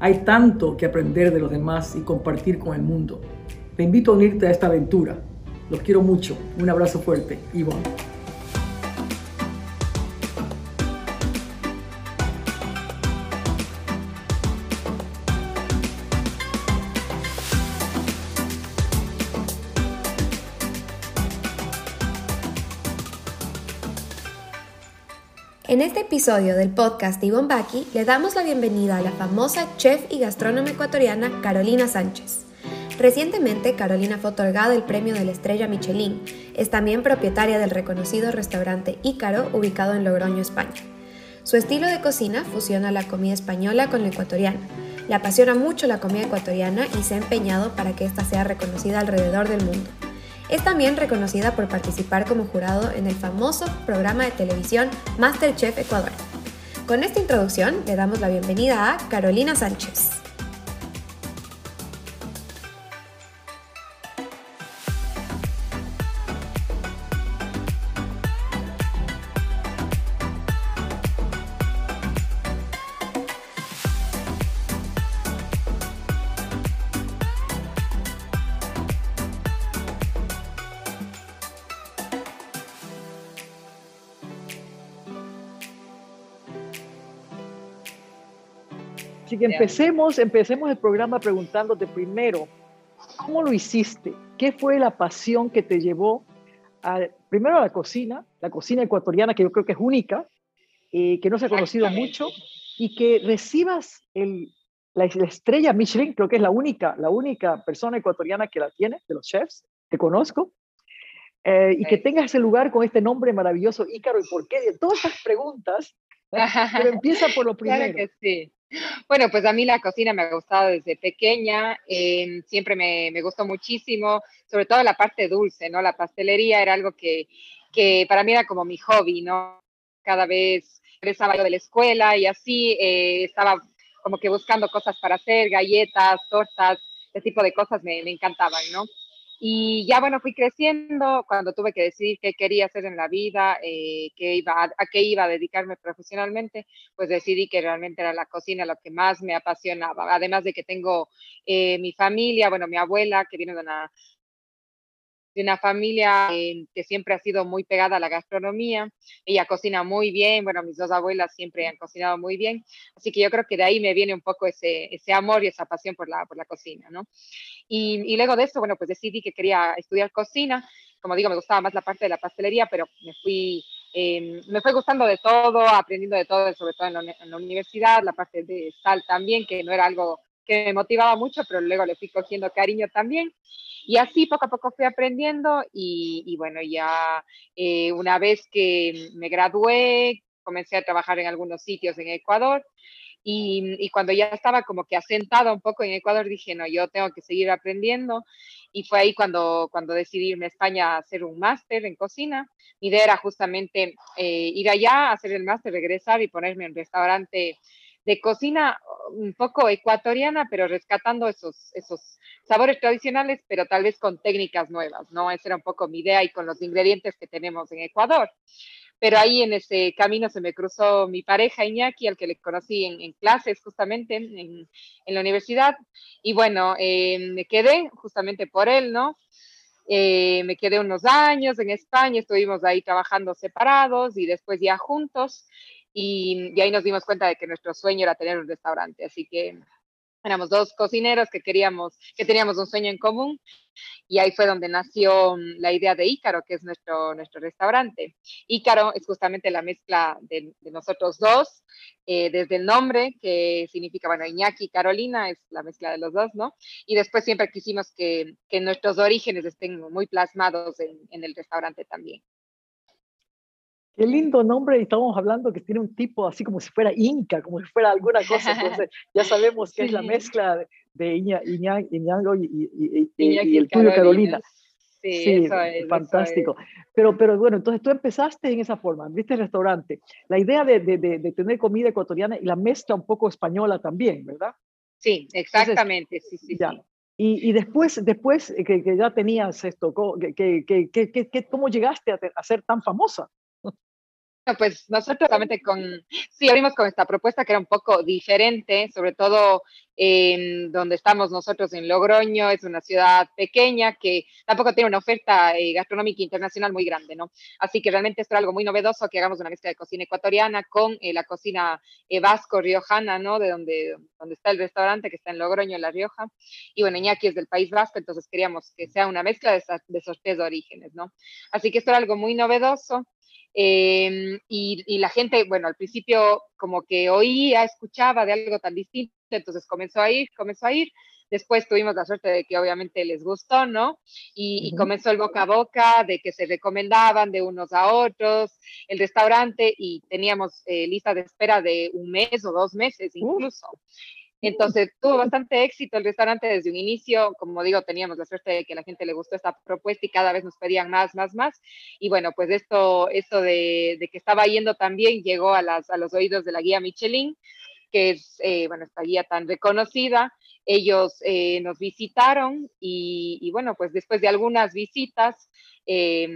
hay tanto que aprender de los demás y compartir con el mundo. Te invito a unirte a esta aventura. Los quiero mucho. Un abrazo fuerte. Ivonne. En este episodio del podcast de Ivonne Baki le damos la bienvenida a la famosa chef y gastrónoma ecuatoriana Carolina Sánchez. Recientemente, Carolina fue otorgada el premio de la estrella Michelin. Es también propietaria del reconocido restaurante Ícaro, ubicado en Logroño, España. Su estilo de cocina fusiona la comida española con la ecuatoriana. Le apasiona mucho la comida ecuatoriana y se ha empeñado para que ésta sea reconocida alrededor del mundo. Es también reconocida por participar como jurado en el famoso programa de televisión Masterchef Ecuador. Con esta introducción le damos la bienvenida a Carolina Sánchez. Así que empecemos, empecemos el programa preguntándote primero, ¿cómo lo hiciste? ¿Qué fue la pasión que te llevó a, primero a la cocina, la cocina ecuatoriana que yo creo que es única, eh, que no se ha conocido mucho, y que recibas el, la, estrella Michelin, creo que es la única, la única persona ecuatoriana que la tiene, de los chefs que conozco, eh, y que tengas ese lugar con este nombre maravilloso, Ícaro, ¿y por qué? De todas estas preguntas, pero empieza por lo primero. Claro que sí. Bueno, pues a mí la cocina me ha gustado desde pequeña, em, siempre me, me, gustó muchísimo, sobre todo la parte dulce, ¿no? La pastelería era algo que, que para mí era como mi hobby, ¿no? Cada vez regresaba yo de la escuela y así eh, estaba como que buscando cosas para hacer, galletas, tortas, ese tipo de cosas me, me encantaban, ¿no? Y ya bueno, fui creciendo cuando tuve que decidir qué quería hacer en la vida, eh, qué iba, a, qué iba a dedicarme profesionalmente, pues decidí que realmente era la cocina lo que más me apasionaba. Además de que tengo eh, mi familia, bueno, mi abuela que viene de una de una familia que siempre ha sido muy pegada a la gastronomía. Ella cocina muy bien, bueno, mis dos abuelas siempre han cocinado muy bien, así que yo creo que de ahí me viene un poco ese, ese amor y esa pasión por la, por la cocina, ¿no? Y, y luego de eso, bueno, pues decidí que quería estudiar cocina. Como digo, me gustaba más la parte de la pastelería, pero me fui, eh, me fue gustando de todo, aprendiendo de todo, sobre todo en la, en la universidad, la parte de sal también, que no era algo que me motivaba mucho, pero luego le fui cogiendo cariño también. Y así poco a poco fui aprendiendo y, bueno, ya eh, una vez que me gradué, comencé a trabajar en algunos sitios en Ecuador y, cuando ya estaba como que asentada un poco en Ecuador, dije, no, yo tengo que seguir aprendiendo. Y fue ahí cuando, cuando decidí irme a España a hacer un máster en cocina. Mi idea era justamente eh, ir allá, hacer el máster, regresar y ponerme en restaurante de cocina un poco ecuatoriana, pero rescatando esos, esos sabores tradicionales, pero tal vez con técnicas nuevas, ¿no? Esa era un poco mi idea y con los ingredientes que tenemos en Ecuador. Pero ahí en ese camino se me cruzó mi pareja Iñaki, al que le conocí en, clases justamente en, en, la universidad. Y bueno, eh, me quedé justamente por él, ¿no? Eh, me quedé unos años en España, estuvimos ahí trabajando separados y después ya juntos. Y, ahí nos dimos cuenta de que nuestro sueño era tener un restaurante. Así que éramos dos cocineros que queríamos, que teníamos un sueño en común y ahí fue donde nació mm, la idea de Ícaro, que es nuestro, nuestro restaurante. Ícaro es justamente la mezcla de, nosotros dos, eh, desde el nombre, que significa, bueno, Iñaki y Carolina, es la mezcla de los dos, ¿no? Y después siempre quisimos que, que nuestros orígenes estén muy plasmados en el restaurante también. Qué lindo nombre, y estamos hablando que tiene un tipo así como si fuera inca, como si fuera alguna cosa, entonces ya sabemos que es la mezcla de, Iña, Iñago y, y, el tuyo, Carolina. Sí, fantástico. Pero, pero bueno, entonces tú empezaste en esa forma, viste el restaurante. La idea de, de, de, tener comida ecuatoriana y la mezcla un poco española también, ¿verdad? Sí, exactamente, sí, sí, ya. Y, y, después, después que, que, ya tenías esto, que, que, ¿cómo llegaste a, a ser tan famosa? Pues nosotros realmente con, sí, abrimos con esta propuesta que era un poco diferente, sobre todo en donde estamos nosotros en Logroño, es una ciudad pequeña que tampoco tiene una oferta eh, gastronómica internacional muy grande, ¿no? Así que realmente esto era algo muy novedoso, que hagamos una mezcla de cocina ecuatoriana con eh, la cocina eh, vasco-riojana, ¿no? De donde, donde está el restaurante, que está en Logroño, en La Rioja. Y bueno, Iñaki es del País Vasco, entonces queríamos que sea una mezcla de, de esos tres orígenes, ¿no? Así que esto era algo muy novedoso. Em, y, la gente, bueno, al principio como que oía, escuchaba de algo tan distinto, entonces comenzó a ir, comenzó a ir. Después tuvimos la suerte de que obviamente les gustó, ¿no? Y, comenzó el boca a boca de que se recomendaban de unos a otros el restaurante y teníamos eh, lista de espera de un mes o dos meses incluso. Entonces tuvo bastante éxito el restaurante desde un inicio. Como digo, teníamos la suerte de que a la gente le gustó esta propuesta y cada vez nos pedían más, más, más. Y bueno, pues esto, esto de, que estaba yendo también llegó a, las, a los oídos de la guía Michelin, que es, eh, bueno, esta guía tan reconocida. Ellos eh, nos visitaron y, y, bueno, pues después de algunas visitas, eh,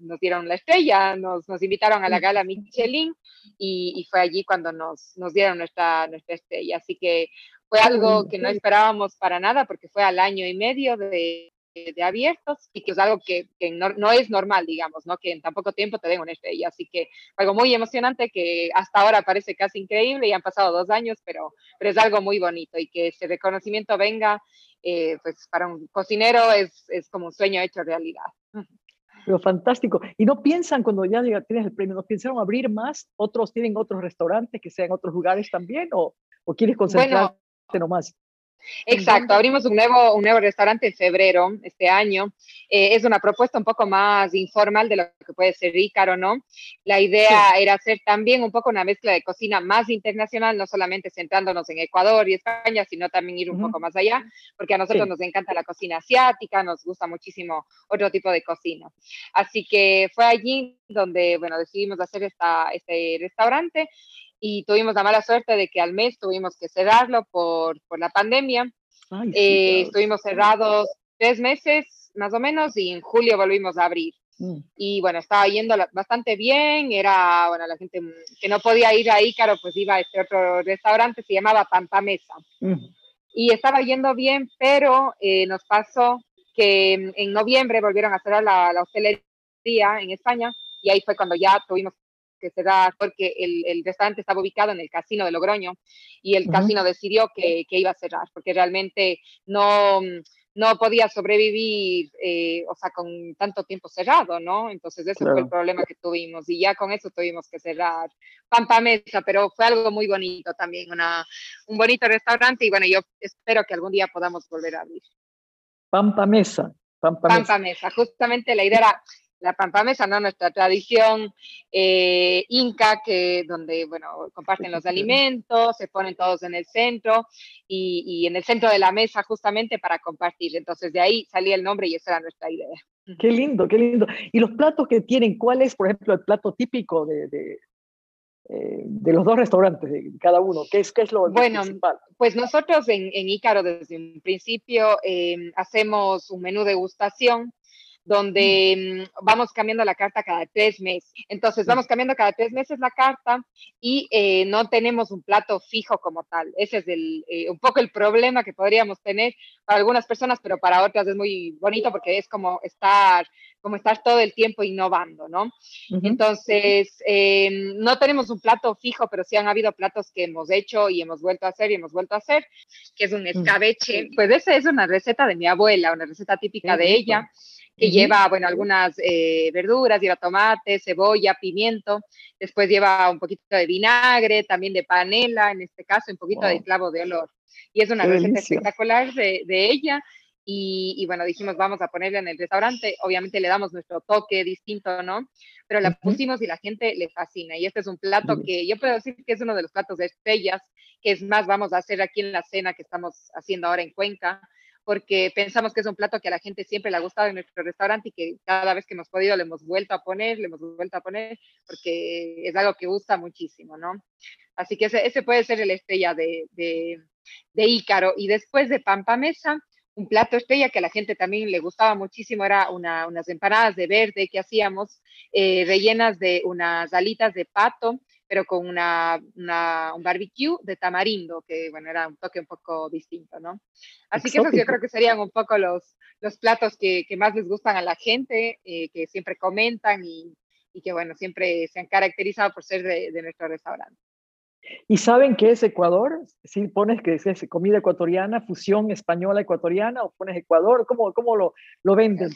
nos dieron la estrella, nos, nos, invitaron a la gala Michelin y, y fue allí cuando nos, nos, dieron nuestra, nuestra estrella. Así que fue algo que no esperábamos para nada porque fue al año y medio de, de abiertos y que es algo que, que no, no, es normal, digamos, ¿no? Que en tan poco tiempo te den una estrella. Así que algo muy emocionante que hasta ahora parece casi increíble y han pasado dos años, pero, pero es algo muy bonito y que ese reconocimiento venga, eh, pues para un cocinero es, es como un sueño hecho realidad. Pero fantástico. ¿Y no piensan cuando ya tienes el premio, no pensaron abrir más? ¿Otros tienen otros restaurantes que sean otros lugares también? ¿O, o quieres concentrarte nomás. Exacto, abrimos un nuevo, un nuevo restaurante en febrero este año. Eh, es una propuesta un poco más informal de lo que puede ser Ícaro, ¿no? La idea era hacer también un poco una mezcla de cocina más internacional, no solamente centrándonos en Ecuador y España, sino también ir un poco más allá, porque a nosotros nos encanta la cocina asiática, nos gusta muchísimo otro tipo de cocina. Así que fue allí donde, bueno, decidimos hacer esta, este restaurante y tuvimos la mala suerte de que al mes tuvimos que cerrarlo por, por la pandemia. Eh, estuvimos cerrados tres meses más o menos y en julio volvimos a abrir. Mm. Y bueno, estaba yendo bastante bien, era, bueno, la gente que no podía ir ahí, claro, pues iba a este otro restaurante, se llamaba Pampa Mesa. Mm. Y estaba yendo bien, pero eh, nos pasó que en noviembre volvieron a cerrar la, la hostelería en España y ahí fue cuando ya tuvimos que se da porque el, el, restaurante estaba ubicado en el casino de Logroño y el casino decidió que, que, iba a cerrar porque realmente no, no podía sobrevivir, eh, o sea, con tanto tiempo cerrado, ¿no? Entonces ese fue el problema que tuvimos y ya con eso tuvimos que cerrar Pampa Mesa, pero fue algo muy bonito también, una, un bonito restaurante y bueno, yo espero que algún día podamos volver a abrir. Pampa Mesa. Pampa, Pampa Mesa. Justamente la idea era la pampamesa, ¿no? Nuestra tradición eh, inca, que donde, bueno, comparten los alimentos, se ponen todos en el centro y, y, en el centro de la mesa justamente para compartir. Entonces de ahí salía el nombre y esa era nuestra idea. Qué lindo, qué lindo. Y los platos que tienen, ¿cuál es, por ejemplo, el plato típico de, de, eh, de los dos restaurantes, de cada uno? ¿Qué es, qué es lo bueno, principal? Pues nosotros en, en Ícaro desde un principio eh, hacemos un menú de degustación donde mm, vamos cambiando la carta cada tres meses. Entonces, vamos cambiando cada tres meses la carta y eh, no tenemos un plato fijo como tal. Ese es el, eh, un poco el problema que podríamos tener para algunas personas, pero para otras es muy bonito porque es como estar, como estar todo el tiempo innovando, ¿no? Entonces, eh, no tenemos un plato fijo, pero sí han habido platos que hemos hecho y hemos vuelto a hacer y hemos vuelto a hacer, que es un mm. escabeche. Pues esa es una receta de mi abuela, una receta típica de ella que lleva, bueno, algunas eh, verduras, lleva tomate, cebolla, pimiento, después lleva un poquito de vinagre, también de panela, en este caso, un poquito de clavo de olor. Y es una receta espectacular de, de, ella Y, bueno, dijimos, vamos a ponerla en el restaurante. Obviamente le damos nuestro toque distinto, ¿no? Pero la pusimos y la gente le fascina. Y este es un plato que yo puedo decir que es uno de los platos de estrellas, que es más, vamos a hacer aquí en la cena que estamos haciendo ahora en Cuenca porque pensamos que es un plato que a la gente siempre le ha gustado en nuestro restaurante y que cada vez que hemos podido le hemos vuelto a poner, le hemos vuelto a poner, porque es algo que gusta muchísimo, ¿no? Así que ese, puede ser el estrella de, de, de Ícaro. Y después de Pampamesa, un plato estrella que a la gente también le gustaba muchísimo era unas empanadas de verde que hacíamos, eh, rellenas de unas alitas de pato pero con una, un barbecue de tamarindo, que bueno, era un toque un poco distinto, ¿no? Así que esos yo creo que serían un poco los, los platos que, que más les gustan a la gente, eh, que siempre comentan y, y, que bueno, siempre se han caracterizado por ser de, de nuestro restaurante. ¿Y saben qué es Ecuador? Si pones que es comida ecuatoriana, fusión española ecuatoriana, o pones Ecuador, ¿cómo, cómo lo, lo venden?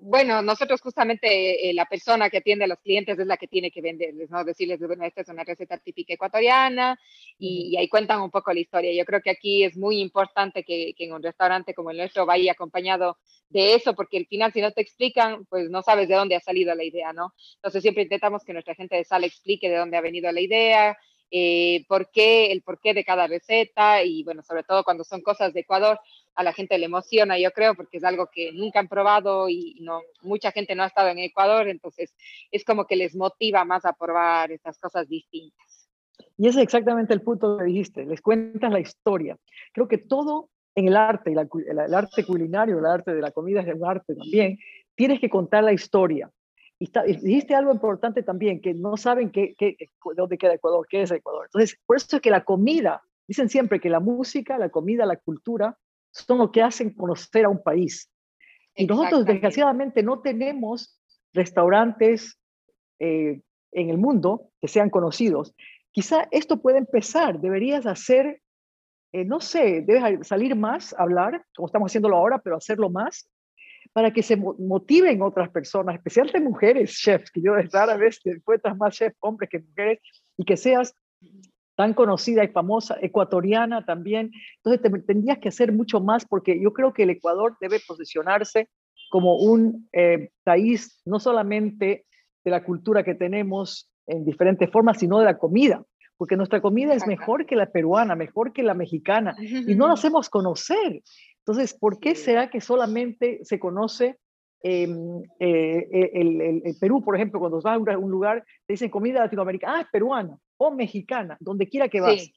Bueno, nosotros justamente eh, la persona que atiende a los clientes es la que tiene que venderles, ¿no? Decirles, bueno, esta es una receta típica ecuatoriana y, ahí cuentan un poco la historia. Yo creo que aquí es muy importante que, que en un restaurante como el nuestro vaya acompañado de eso, porque al final si no te explican, pues no sabes de dónde ha salido la idea, ¿no? Entonces siempre intentamos que nuestra gente de sala explique de dónde ha venido la idea, eh, por el porqué de cada receta y bueno, sobre todo cuando son cosas de Ecuador, a la gente le emociona, yo creo, porque es algo que nunca han probado y no, mucha gente no ha estado en Ecuador, entonces es como que les motiva más a probar estas cosas distintas. Y ese es exactamente el punto que dijiste, les cuentas la historia. Creo que todo en el arte, el arte culinario, el arte de la comida es un arte también, tienes que contar la historia. Y, dijiste algo importante también, que no saben qué, qué, dónde queda Ecuador, qué es Ecuador. Entonces, por eso es que la comida, dicen siempre que la música, la comida, la cultura son lo que hacen conocer a un país. Y nosotros, desgraciadamente, no tenemos restaurantes eh, en el mundo que sean conocidos. Quizá esto puede empezar, deberías hacer, eh, no sé, debes salir más, hablar, como estamos haciéndolo ahora, pero hacerlo más, para que se motiven otras personas, especialmente mujeres chefs, que yo rara vez encuentras más chefs hombres que mujeres, y que seas tan conocida y famosa, ecuatoriana también. Entonces te, tendrías que hacer mucho más porque yo creo que el Ecuador debe posicionarse como un eh, país no solamente de la cultura que tenemos en diferentes formas, sino de la comida, porque nuestra comida es mejor que la peruana, mejor que la mexicana, y no la hacemos conocer. Entonces, ¿por qué será que solamente se conoce em, eh, eh, el, Perú, por ejemplo, cuando vas a un lugar, te dicen comida latinoamericana, ah, es peruana o mexicana, donde quiera que vas.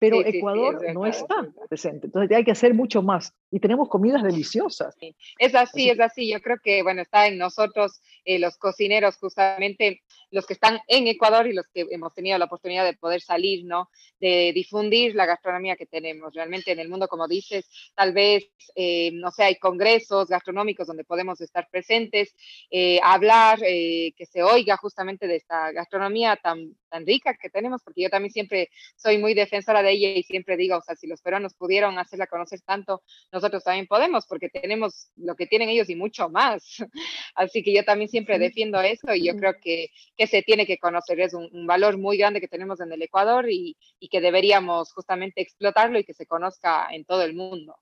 Pero Ecuador no está presente. Entonces hay que hacer mucho más y tenemos comidas deliciosas. Es así, es así. Yo creo que, bueno, está en nosotros, eh, los cocineros, justamente los que están en Ecuador y los que hemos tenido la oportunidad de poder salir, ¿no? De difundir la gastronomía que tenemos. Realmente en el mundo, como dices, tal vez, eh, no sé, hay congresos gastronómicos donde podemos estar presentes, eh, hablar, que se oiga justamente de esta gastronomía tan, tan rica que tenemos, porque yo también siempre soy muy defensora de ella y siempre digo, o sea, si los peruanos pudieron hacerla conocer tanto, nosotros también podemos, porque tenemos lo que tienen ellos y mucho más. Así que yo también siempre defiendo eso y yo creo que, que se tiene que conocer, es un, valor muy grande que tenemos en el Ecuador y, y que deberíamos justamente explotarlo y que se conozca en todo el mundo.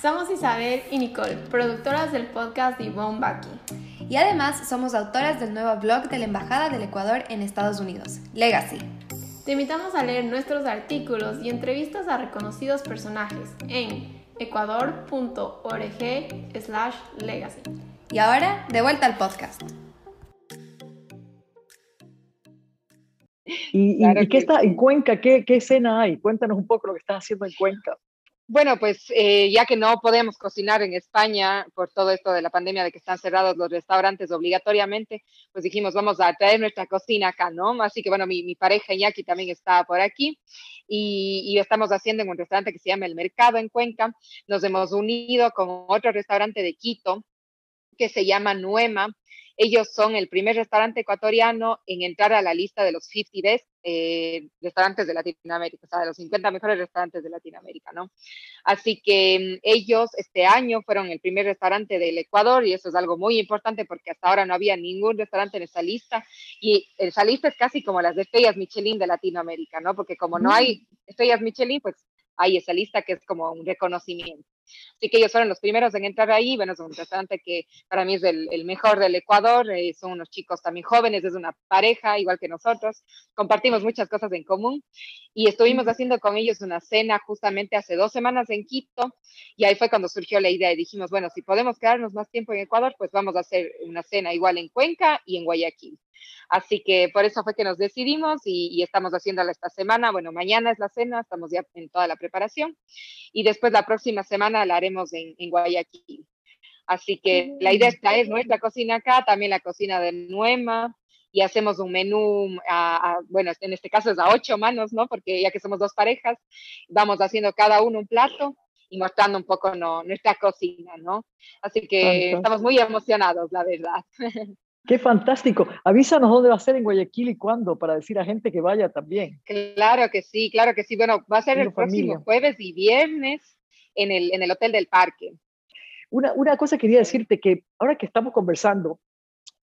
Somos Isabel y Nicole, productoras del podcast Yvonne Baki. Y además somos autoras del nuevo blog de la Embajada del Ecuador en Estados Unidos, Legacy. Te invitamos a leer nuestros artículos y entrevistas a reconocidos personajes en ecuador.org/legacy. Y ahora, de vuelta al podcast. ¿Y, y, qué está en Cuenca? ¿Qué, ¿Qué escena hay? Cuéntanos un poco lo que estás haciendo en Cuenca. Bueno, pues eh, ya que no podemos cocinar en España por todo esto de la pandemia de que están cerrados los restaurantes obligatoriamente, pues dijimos, vamos a traer nuestra cocina acá, ¿no? Así que bueno, mi, pareja Iñaki también está por aquí y, y, estamos haciendo en un restaurante que se llama El Mercado en Cuenca. Nos hemos unido con otro restaurante de Quito que se llama Nuema ellos son el primer restaurante ecuatoriano en entrar a la lista de los 50 best eh, restaurantes de Latinoamérica, o sea, de los 50 mejores restaurantes de Latinoamérica, ¿no? Así que mm, ellos este año fueron el primer restaurante del Ecuador y eso es algo muy importante porque hasta ahora no había ningún restaurante en esa lista y esa lista es casi como las de estrellas Michelin de Latinoamérica, ¿no? Porque como no hay estrellas Michelin, pues hay esa lista que es como un reconocimiento. Así que ellos fueron los primeros en entrar ahí. Bueno, es un restaurante que para mí es el, el mejor del Ecuador. Eh, son unos chicos también jóvenes, es una pareja igual que nosotros. Compartimos muchas cosas en común. Y estuvimos haciendo con ellos una cena justamente hace dos semanas en Quito. Y ahí fue cuando surgió la idea y dijimos, bueno, si podemos quedarnos más tiempo en Ecuador, pues vamos a hacer una cena igual en Cuenca y en Guayaquil. Así que por eso fue que nos decidimos y, estamos haciéndola esta semana. Bueno, mañana es la cena, estamos ya en toda la preparación y después la próxima semana la haremos en, Guayaquil. Así que la idea esta es nuestra cocina acá, también la cocina de Nuema, y hacemos un menú, bueno, en este caso es a ocho manos, ¿no? Porque ya que somos dos parejas, vamos haciendo cada uno un plato y mostrando un poco nuestra cocina, ¿no? Así que estamos muy emocionados, la verdad. Qué fantástico. Avísanos dónde va a ser en Guayaquil y cuándo para decir a gente que vaya también. Claro que sí, claro que sí. Bueno, va a ser el próximo jueves y viernes en el, en el Hotel del Parque. Una, una cosa quería decirte que ahora que estamos conversando,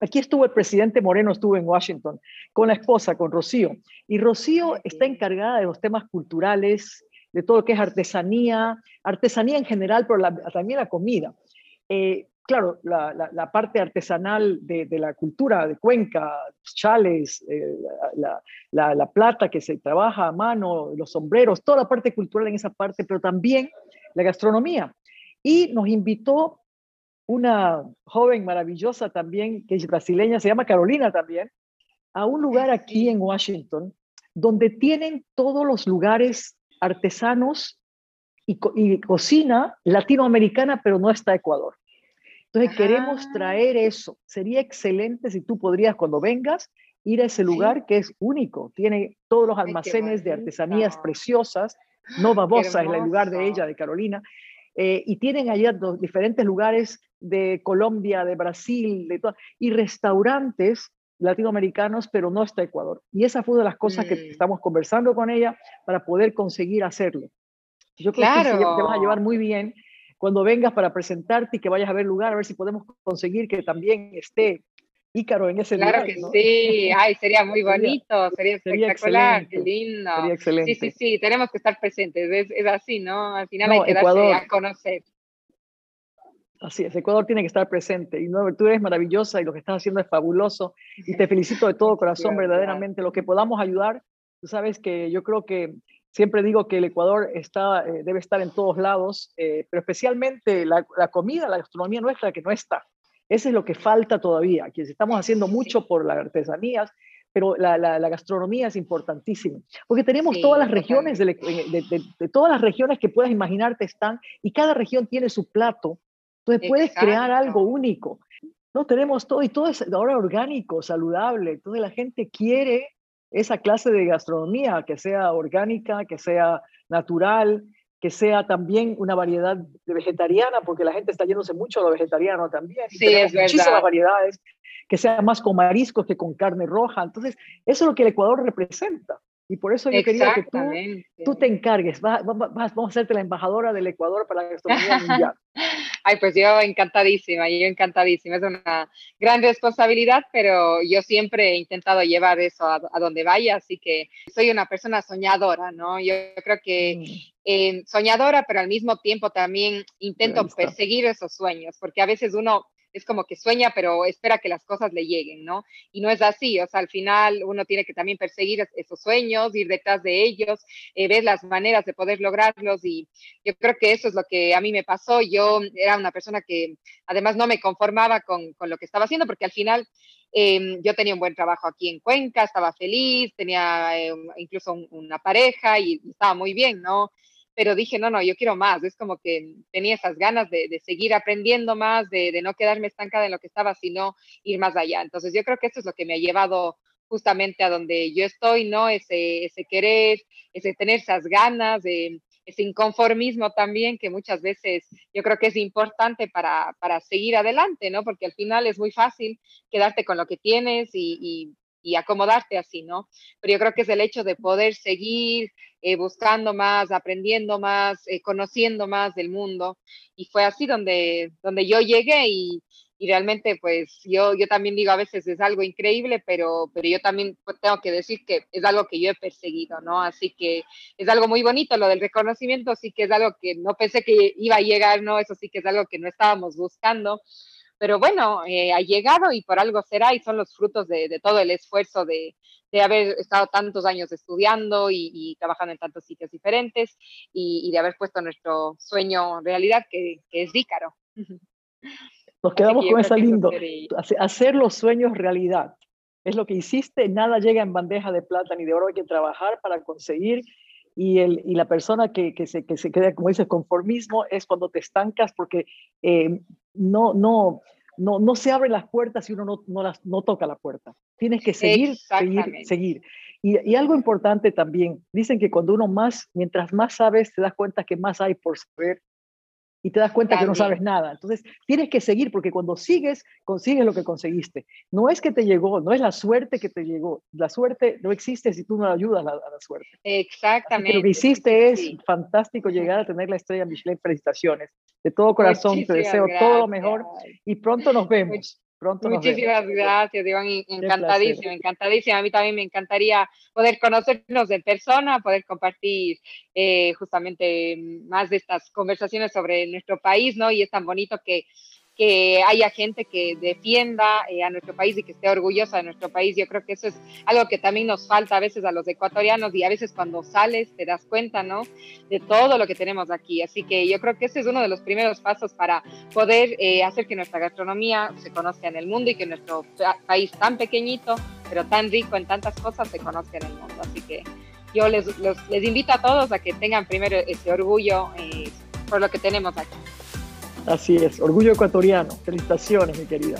Aquí estuvo el presidente Moreno, estuvo en Washington con la esposa, con Rocío. Y Rocío está encargada de los temas culturales, de todo lo que es artesanía, artesanía en general, pero también la comida. Eh, claro, la, parte artesanal de, la cultura de Cuenca, chales, eh, la, plata que se trabaja a mano, los sombreros, toda la parte cultural en esa parte, pero también la gastronomía. Y nos invitó una joven maravillosa también, que es brasileña, se llama Carolina también, a un lugar aquí en Washington, donde tienen todos los lugares artesanos y, y cocina latinoamericana, pero no está Ecuador. Entonces queremos ah. traer eso. Sería excelente si tú podrías cuando vengas ir a ese lugar que es único. Tiene todos los almacenes de artesanías preciosas. Nova Bossa es el lugar de ella, de Carolina. Eh, y tienen allá dos, diferentes lugares de Colombia, de Brasil, de todo, y restaurantes latinoamericanos, pero no está Ecuador. Y esa fue una de las cosas que mm. estamos conversando con ella para poder conseguir hacerlo. Yo creo que te vas a llevar muy bien cuando vengas para presentarte y que vayas a ver lugar, a ver si podemos conseguir que también esté Ícaro en ese lugar. Claro que sí, ay, sería muy bonito, sería, espectacular, qué lindo. Sería excelente. Sí, sí, sí, tenemos que estar presentes, es, es así, ¿no? Al final hay que darse a conocer. Así es, Ecuador tiene que estar presente. Y no, tú eres maravillosa y lo que estás haciendo es fabuloso. Y te felicito de todo corazón, verdaderamente. Lo que podamos ayudar, tú sabes que yo creo que Siempre digo que el Ecuador está, eh, debe estar en todos lados, eh, pero especialmente la, comida, la gastronomía nuestra que no está. Eso es lo que falta todavía, que estamos haciendo mucho por las artesanías, pero la, gastronomía es importantísima, porque tenemos todas las regiones, de, todas las regiones que puedas imaginarte están, y cada región tiene su plato, entonces puedes crear algo único. No tenemos todo, y todo es ahora orgánico, saludable, entonces la gente quiere esa clase de gastronomía, que sea orgánica, que sea natural, que sea también una variedad de vegetariana, porque la gente está yéndose mucho a lo vegetariano también. Sí, es muchísimas variedades, que sea más con mariscos que con carne roja. Entonces, eso es lo que el Ecuador representa. Y por eso yo quería que tú, tú te encargues. vamos a hacerte la embajadora del Ecuador para la gastronomía mundial. Ay, pues yo encantadísima, yo encantadísima. Es una gran responsabilidad, pero yo siempre he intentado llevar eso a, donde vaya, así que soy una persona soñadora, ¿no? Yo creo que mm. eh, soñadora, pero al mismo tiempo también intento perseguir esos sueños, porque a veces uno es como que sueña, pero espera que las cosas le lleguen, ¿no? Y no es así, o sea, al final uno tiene que también perseguir esos sueños, ir detrás de ellos, eh, ver las maneras de poder lograrlos y yo creo que eso es lo que a mí me pasó. Yo era una persona que además no me conformaba con, con lo que estaba haciendo porque al final em, yo tenía un buen trabajo aquí en Cuenca, estaba feliz, tenía eh, incluso una pareja y estaba muy bien, ¿no? Pero dije, no, no, yo quiero más. Es como que tenía esas ganas de, seguir aprendiendo más, de, no quedarme estancada en lo que estaba, sino ir más allá. Entonces yo creo que eso es lo que me ha llevado justamente a donde yo estoy, ¿no? Ese, ese querer, ese tener esas ganas de ese inconformismo también que muchas veces yo creo que es importante para, para seguir adelante, ¿no? Porque al final es muy fácil quedarte con lo que tienes y, y, acomodarte así, ¿no? Pero yo creo que es el hecho de poder seguir eh, buscando más, aprendiendo más, eh, conociendo más del mundo. Y fue así donde, donde yo llegué y, y realmente pues yo, yo también digo a veces es algo increíble, pero, pero yo también pues, tengo que decir que es algo que yo he perseguido, ¿no? Así que es algo muy bonito lo del reconocimiento, sí que es algo que no pensé que iba a llegar, ¿no? Eso sí que es algo que no estábamos buscando, pero bueno, eh, ha llegado y por algo será y son los frutos de, de todo el esfuerzo de, de, haber estado tantos años estudiando y, y trabajando en tantos sitios diferentes y, y, de haber puesto nuestro sueño realidad, que, que es Dícaro. Nos quedamos con esa lindo. Hacer los sueños realidad. Es lo que hiciste, nada llega en bandeja de plata ni de oro, hay que trabajar para conseguir. Y, el, y la persona que, que, se, que se queda, como dices, conformismo, es cuando te estancas porque eh, no, no, no, no se abren las puertas si uno no, no, las, no toca la puerta. Tienes que seguir, seguir, seguir. Y, y, algo importante también, dicen que cuando uno más, mientras más sabes, te das cuenta que más hay por saber y te das cuenta que no sabes nada. Entonces, tienes que seguir porque cuando sigues, consigues lo que conseguiste. No es que te llegó, no es la suerte que te llegó. La suerte no existe si tú no ayudas a, la suerte. Exactamente. lo que hiciste es fantástico llegar a tener la estrella Michelin. Felicitaciones. De todo corazón te deseo todo lo mejor y pronto nos vemos. Muchísimas gracias, Iván. Encantadísimo, encantadísimo. A mí también me encantaría poder conocernos de persona, poder compartir eh, justamente más de estas conversaciones sobre nuestro país, ¿no? Y es tan bonito que que haya gente que defienda eh, a nuestro país y que esté orgullosa de nuestro país. Yo creo que eso es algo que también nos falta a veces a los ecuatorianos y a veces cuando sales te das cuenta, ¿no? De todo lo que tenemos aquí. Así que yo creo que ese es uno de los primeros pasos para poder eh, hacer que nuestra gastronomía se conozca en el mundo y que nuestro país tan pequeñito, pero tan rico en tantas cosas, se conozca en el mundo. Así que yo les, invito a todos a que tengan primero ese orgullo eh, por lo que tenemos aquí. Así es, orgullo ecuatoriano. Felicitaciones, mi querida.